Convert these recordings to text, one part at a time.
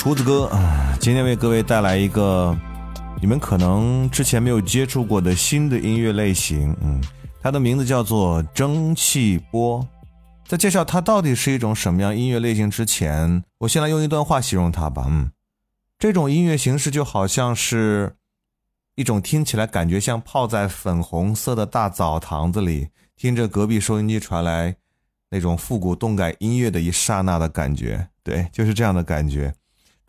厨子哥啊，今天为各位带来一个你们可能之前没有接触过的新的音乐类型，嗯，它的名字叫做蒸汽波。在介绍它到底是一种什么样音乐类型之前，我先来用一段话形容它吧，嗯，这种音乐形式就好像是一种听起来感觉像泡在粉红色的大澡堂子里，听着隔壁收音机传来那种复古动感音乐的一刹那的感觉。对，就是这样的感觉。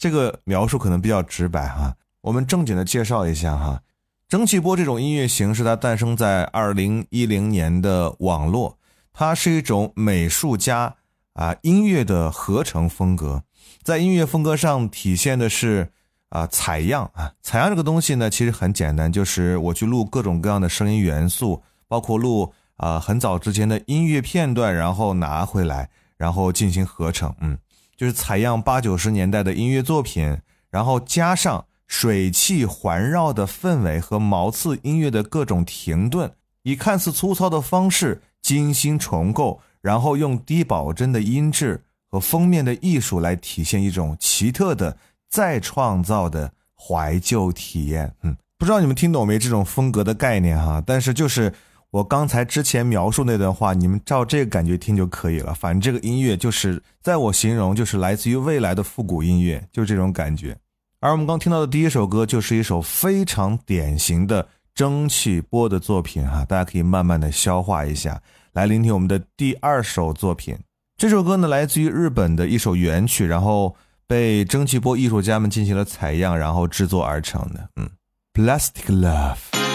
这个描述可能比较直白哈。我们正经的介绍一下哈，蒸汽波这种音乐形式，它诞生在二零一零年的网络，它是一种美术加啊音乐的合成风格。在音乐风格上体现的是啊采样啊，采样这个东西呢，其实很简单，就是我去录各种各样的声音元素，包括录啊很早之前的音乐片段，然后拿回来，然后进行合成，嗯。就是采样八九十年代的音乐作品，然后加上水汽环绕的氛围和毛刺音乐的各种停顿，以看似粗糙的方式精心重构，然后用低保真的音质和封面的艺术来体现一种奇特的再创造的怀旧体验。嗯，不知道你们听懂没这种风格的概念哈？但是就是。我刚才之前描述那段话，你们照这个感觉听就可以了。反正这个音乐就是在我形容，就是来自于未来的复古音乐，就是这种感觉。而我们刚听到的第一首歌，就是一首非常典型的蒸汽波的作品哈，大家可以慢慢的消化一下，来聆听我们的第二首作品。这首歌呢，来自于日本的一首原曲，然后被蒸汽波艺术家们进行了采样，然后制作而成的。嗯，Plastic Love。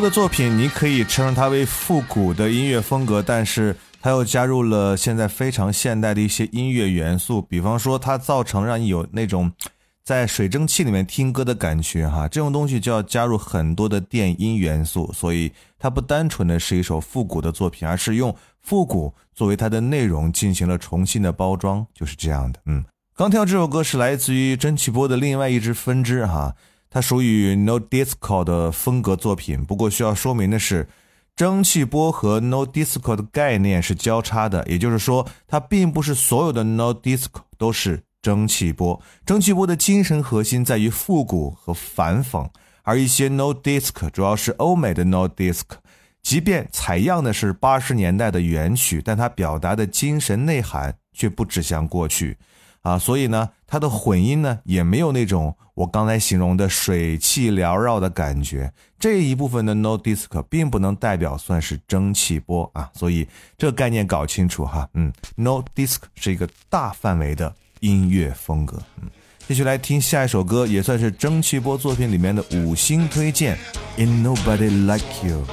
的作品，你可以称它为复古的音乐风格，但是它又加入了现在非常现代的一些音乐元素，比方说它造成让你有那种在水蒸气里面听歌的感觉，哈，这种东西就要加入很多的电音元素，所以它不单纯的是一首复古的作品，而是用复古作为它的内容进行了重新的包装，就是这样的。嗯，刚听到这首歌是来自于蒸汽波的另外一支分支，哈。它属于 No Disco 的风格作品，不过需要说明的是，蒸汽波和 No Disco 的概念是交叉的，也就是说，它并不是所有的 No Disco 都是蒸汽波。蒸汽波的精神核心在于复古和反讽，而一些 No Disco 主要是欧美的 No Disco，即便采样的是八十年代的原曲，但它表达的精神内涵却不指向过去。啊，所以呢，它的混音呢也没有那种我刚才形容的水汽缭绕的感觉。这一部分的 No Disc 并不能代表算是蒸汽波啊，所以这个概念搞清楚哈。嗯，No Disc 是一个大范围的音乐风格。嗯，继续来听下一首歌，也算是蒸汽波作品里面的五星推荐，In Nobody Like You。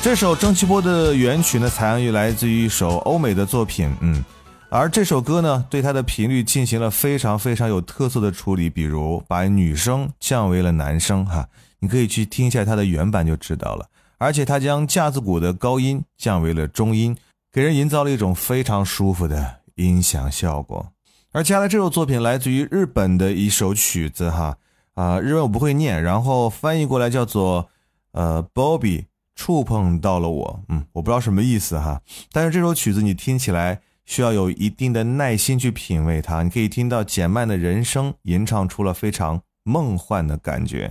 这首蒸汽波的原曲呢，采样于来自于一首欧美的作品，嗯，而这首歌呢，对它的频率进行了非常非常有特色的处理，比如把女声降为了男声，哈，你可以去听一下它的原版就知道了。而且它将架子鼓的高音降为了中音，给人营造了一种非常舒服的音响效果。而接下来这首作品来自于日本的一首曲子，哈，啊，日文我不会念，然后翻译过来叫做呃，Bobby。触碰到了我，嗯，我不知道什么意思哈，但是这首曲子你听起来需要有一定的耐心去品味它，你可以听到减慢的人声吟唱出了非常梦幻的感觉。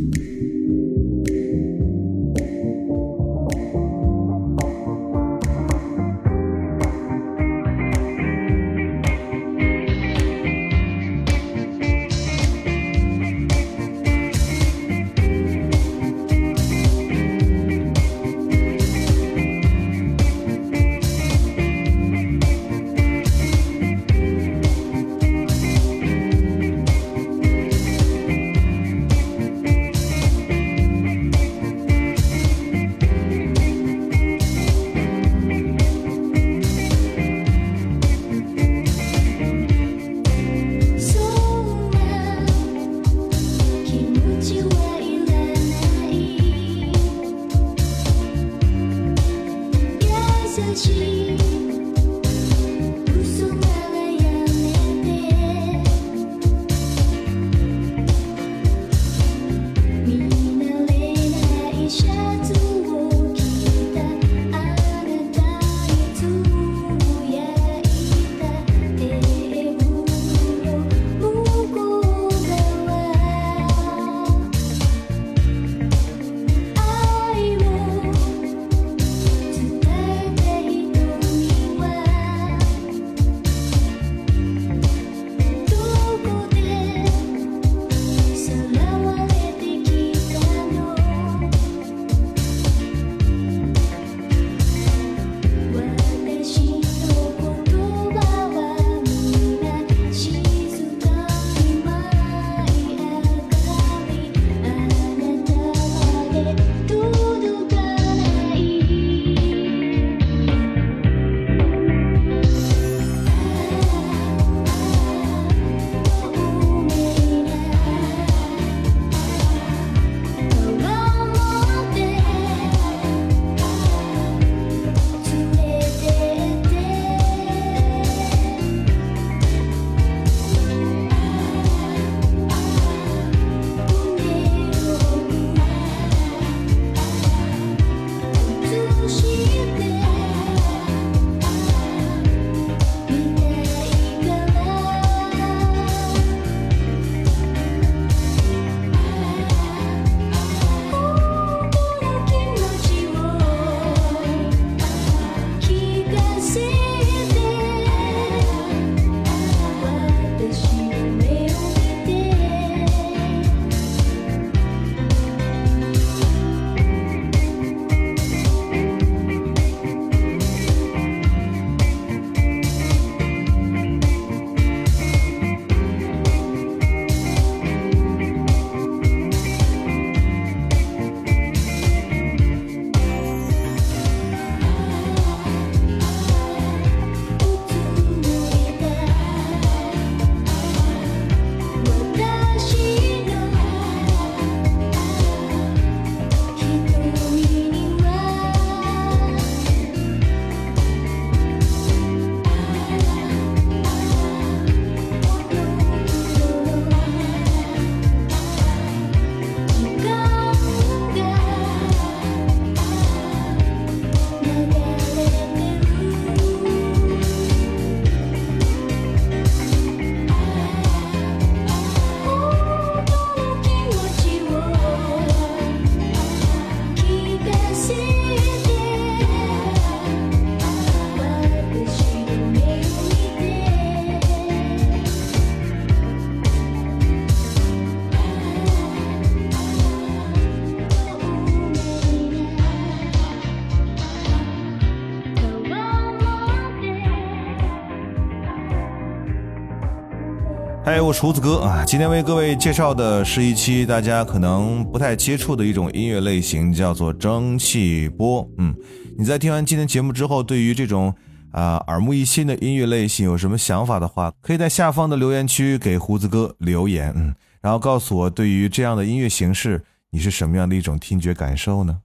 胡子哥啊！今天为各位介绍的是一期大家可能不太接触的一种音乐类型，叫做蒸汽波。嗯，你在听完今天节目之后，对于这种啊耳目一新的音乐类型有什么想法的话，可以在下方的留言区给胡子哥留言，嗯，然后告诉我对于这样的音乐形式，你是什么样的一种听觉感受呢？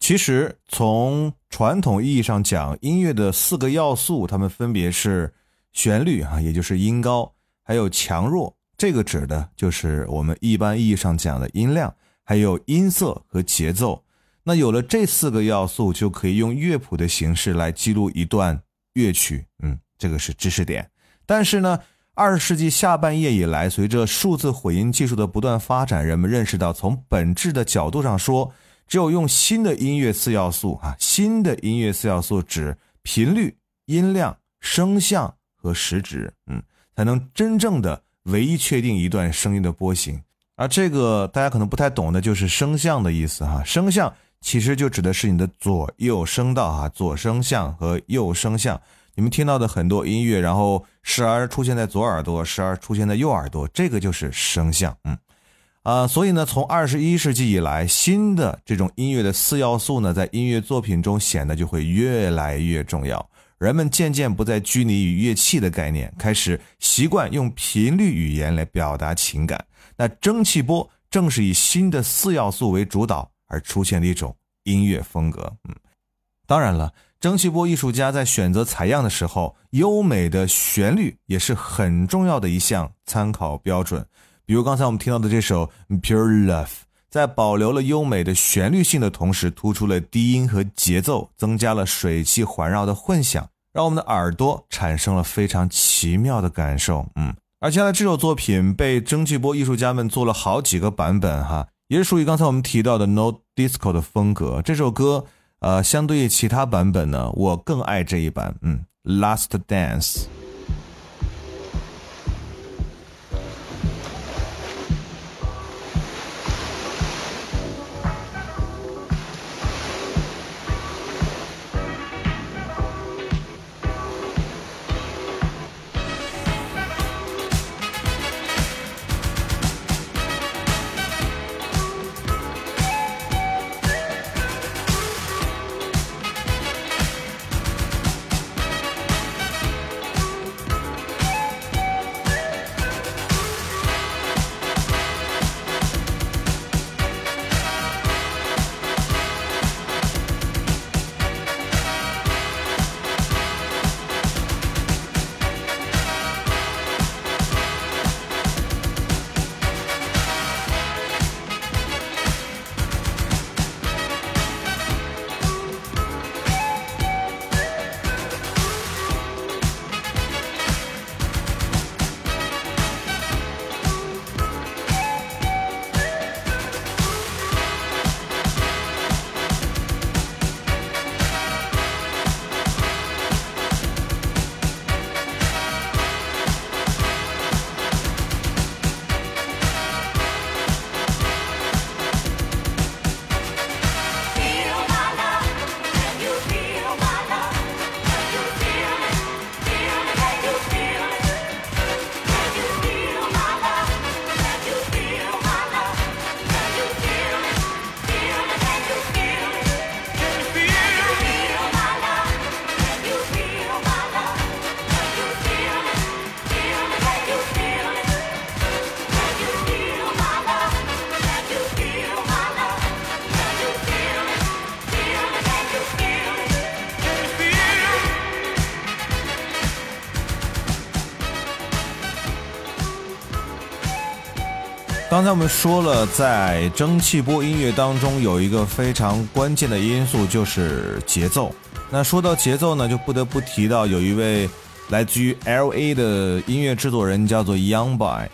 其实从传统意义上讲，音乐的四个要素，它们分别是旋律啊，也就是音高。还有强弱、这个指的就是我们一般意义上讲的音量，还有音色和节奏。那有了这四个要素，就可以用乐谱的形式来记录一段乐曲。嗯，这个是知识点。但是呢，二十世纪下半叶以来，随着数字混音技术的不断发展，人们认识到，从本质的角度上说，只有用新的音乐四要素啊，新的音乐四要素指频率、音量、声像和时值，嗯，才能真正的唯一确定一段声音的波形。而这个大家可能不太懂的，就是声像的意思哈。声像其实就指的是你的左右声道哈，左声像和右声像。你们听到的很多音乐，然后时而出现在左耳朵，时而出现在右耳朵，这个就是声像。嗯，啊，所以呢，从二十一世纪以来，新的这种音乐的四要素呢，在音乐作品中显得就会越来越重要。人们渐渐不再拘泥于乐器的概念，开始习惯用频率语言来表达情感。那蒸汽波正是以新的四要素为主导而出现的一种音乐风格。嗯，当然了。蒸汽波艺术家在选择采样的时候，优美的旋律也是很重要的一项参考标准。比如刚才我们听到的这首《Pure Love》，在保留了优美的旋律性的同时，突出了低音和节奏，增加了水汽环绕的混响，让我们的耳朵产生了非常奇妙的感受。嗯，而现在这首作品被蒸汽波艺术家们做了好几个版本，哈，也是属于刚才我们提到的 No Disco 的风格。这首歌。呃，相对于其他版本呢，我更爱这一版，嗯，《Last Dance》。刚才我们说了，在蒸汽波音乐当中有一个非常关键的因素，就是节奏。那说到节奏呢，就不得不提到有一位来自于 L.A. 的音乐制作人，叫做 Young Boy。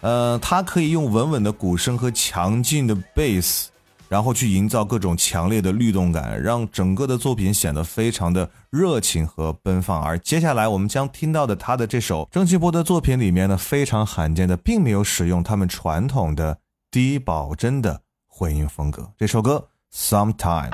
呃，他可以用稳稳的鼓声和强劲的 bass。然后去营造各种强烈的律动感，让整个的作品显得非常的热情和奔放。而接下来我们将听到的他的这首蒸汽波的作品里面呢，非常罕见的，并没有使用他们传统的低保真的混音风格。这首歌《Sometime》。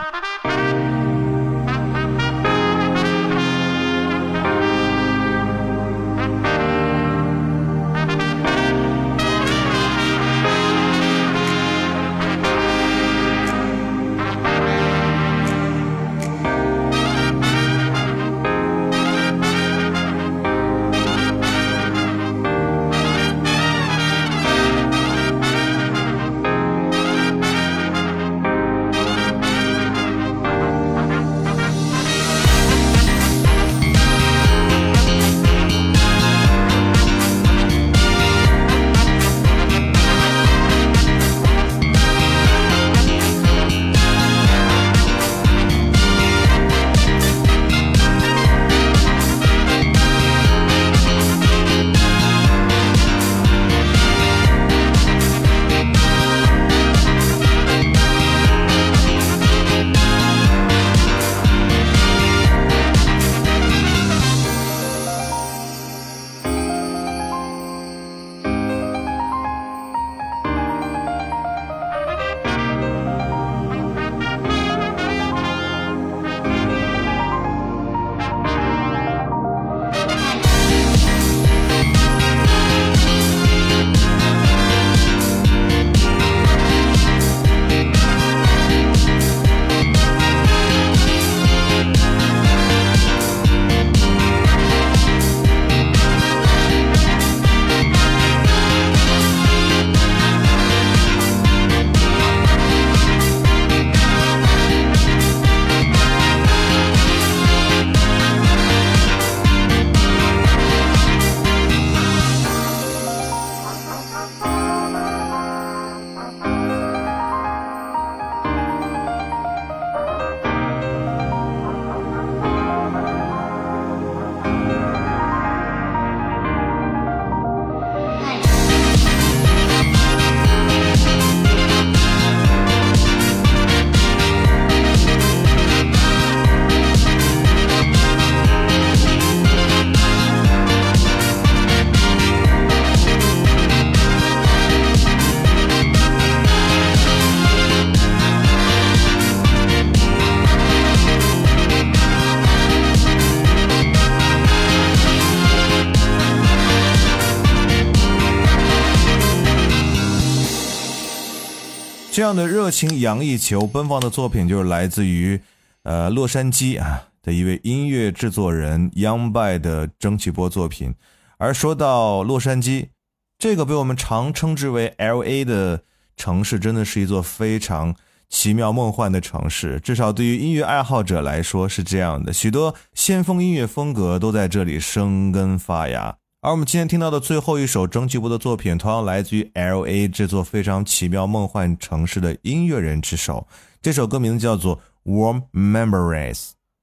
的热情洋溢、求奔放的作品，就是来自于呃洛杉矶啊的一位音乐制作人 Young By 的蒸汽波作品。而说到洛杉矶，这个被我们常称之为 L.A. 的城市，真的是一座非常奇妙梦幻的城市。至少对于音乐爱好者来说是这样的，许多先锋音乐风格都在这里生根发芽。而我们今天听到的最后一首蒸汽波的作品，同样来自于 L.A. 这座非常奇妙梦幻城市的音乐人之手。这首歌名字叫做《Warm Memories》，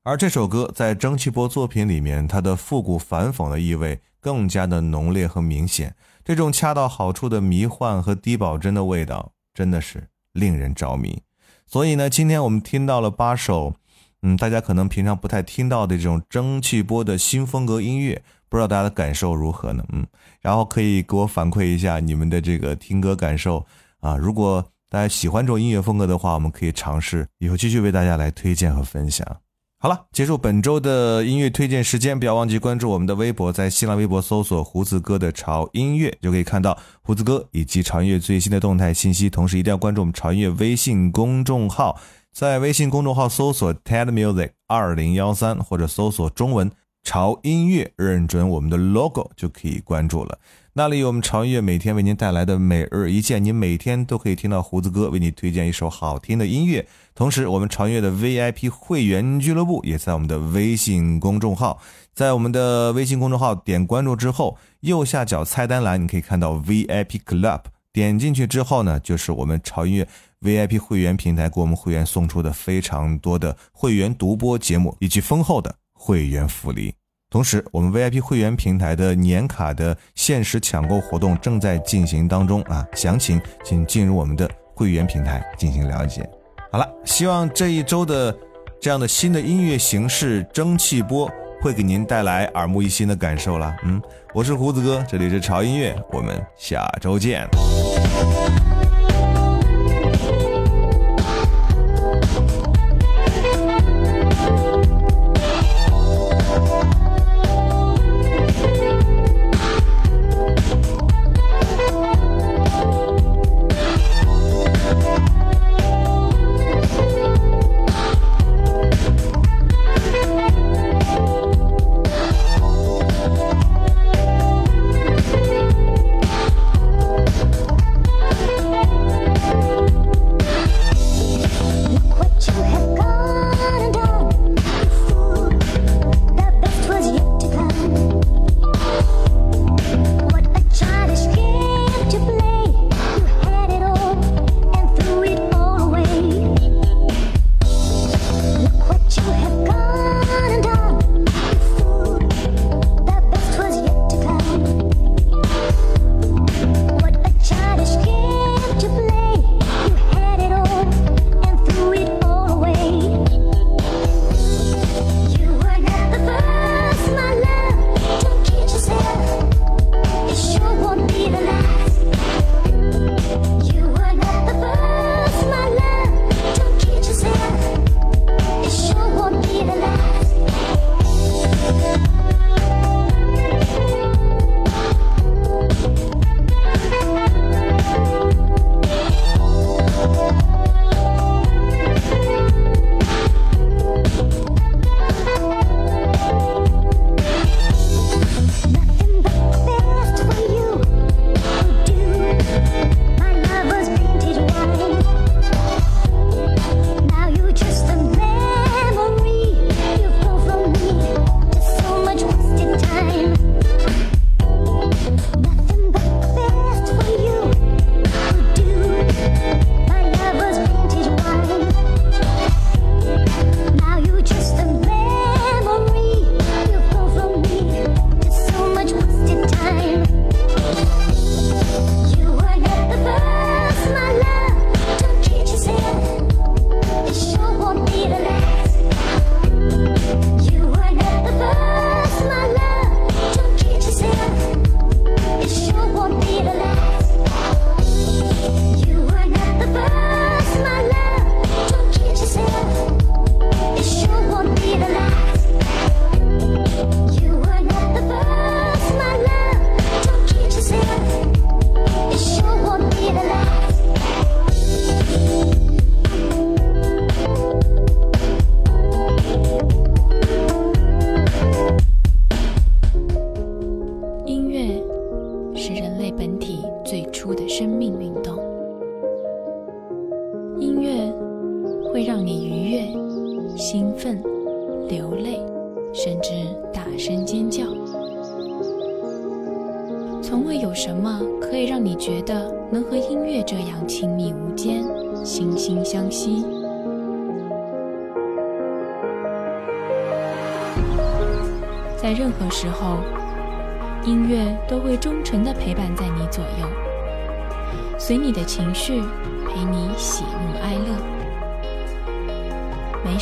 而这首歌在蒸汽波作品里面，它的复古反讽的意味。更加的浓烈和明显，这种恰到好处的迷幻和低保真的味道，真的是令人着迷。所以呢，今天我们听到了八首，嗯，大家可能平常不太听到的这种蒸汽波的新风格音乐，不知道大家的感受如何呢？嗯，然后可以给我反馈一下你们的这个听歌感受啊。如果大家喜欢这种音乐风格的话，我们可以尝试以后继续为大家来推荐和分享。好了，结束本周的音乐推荐时间，不要忘记关注我们的微博，在新浪微博搜索“胡子哥的潮音乐”，就可以看到胡子哥以及潮音乐最新的动态信息。同时，一定要关注我们潮音乐微信公众号，在微信公众号搜索 “ted music 二零幺三”或者搜索中文“潮音乐”，认准我们的 logo 就可以关注了。那里有我们潮音乐每天为您带来的每日一见，您每天都可以听到胡子哥为你推荐一首好听的音乐。同时，我们潮音乐的 VIP 会员俱乐部也在我们的微信公众号，在我们的微信公众号点关注之后，右下角菜单栏你可以看到 VIP Club，点进去之后呢，就是我们潮音乐 VIP 会员平台给我们会员送出的非常多的会员独播节目以及丰厚的会员福利。同时，我们 VIP 会员平台的年卡的限时抢购活动正在进行当中啊，详情请进入我们的会员平台进行了解。好了，希望这一周的这样的新的音乐形式蒸汽波会给您带来耳目一新的感受了。嗯，我是胡子哥，这里是潮音乐，我们下周见。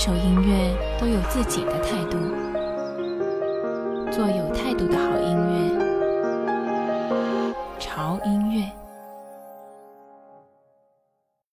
首音乐都有自己的态度。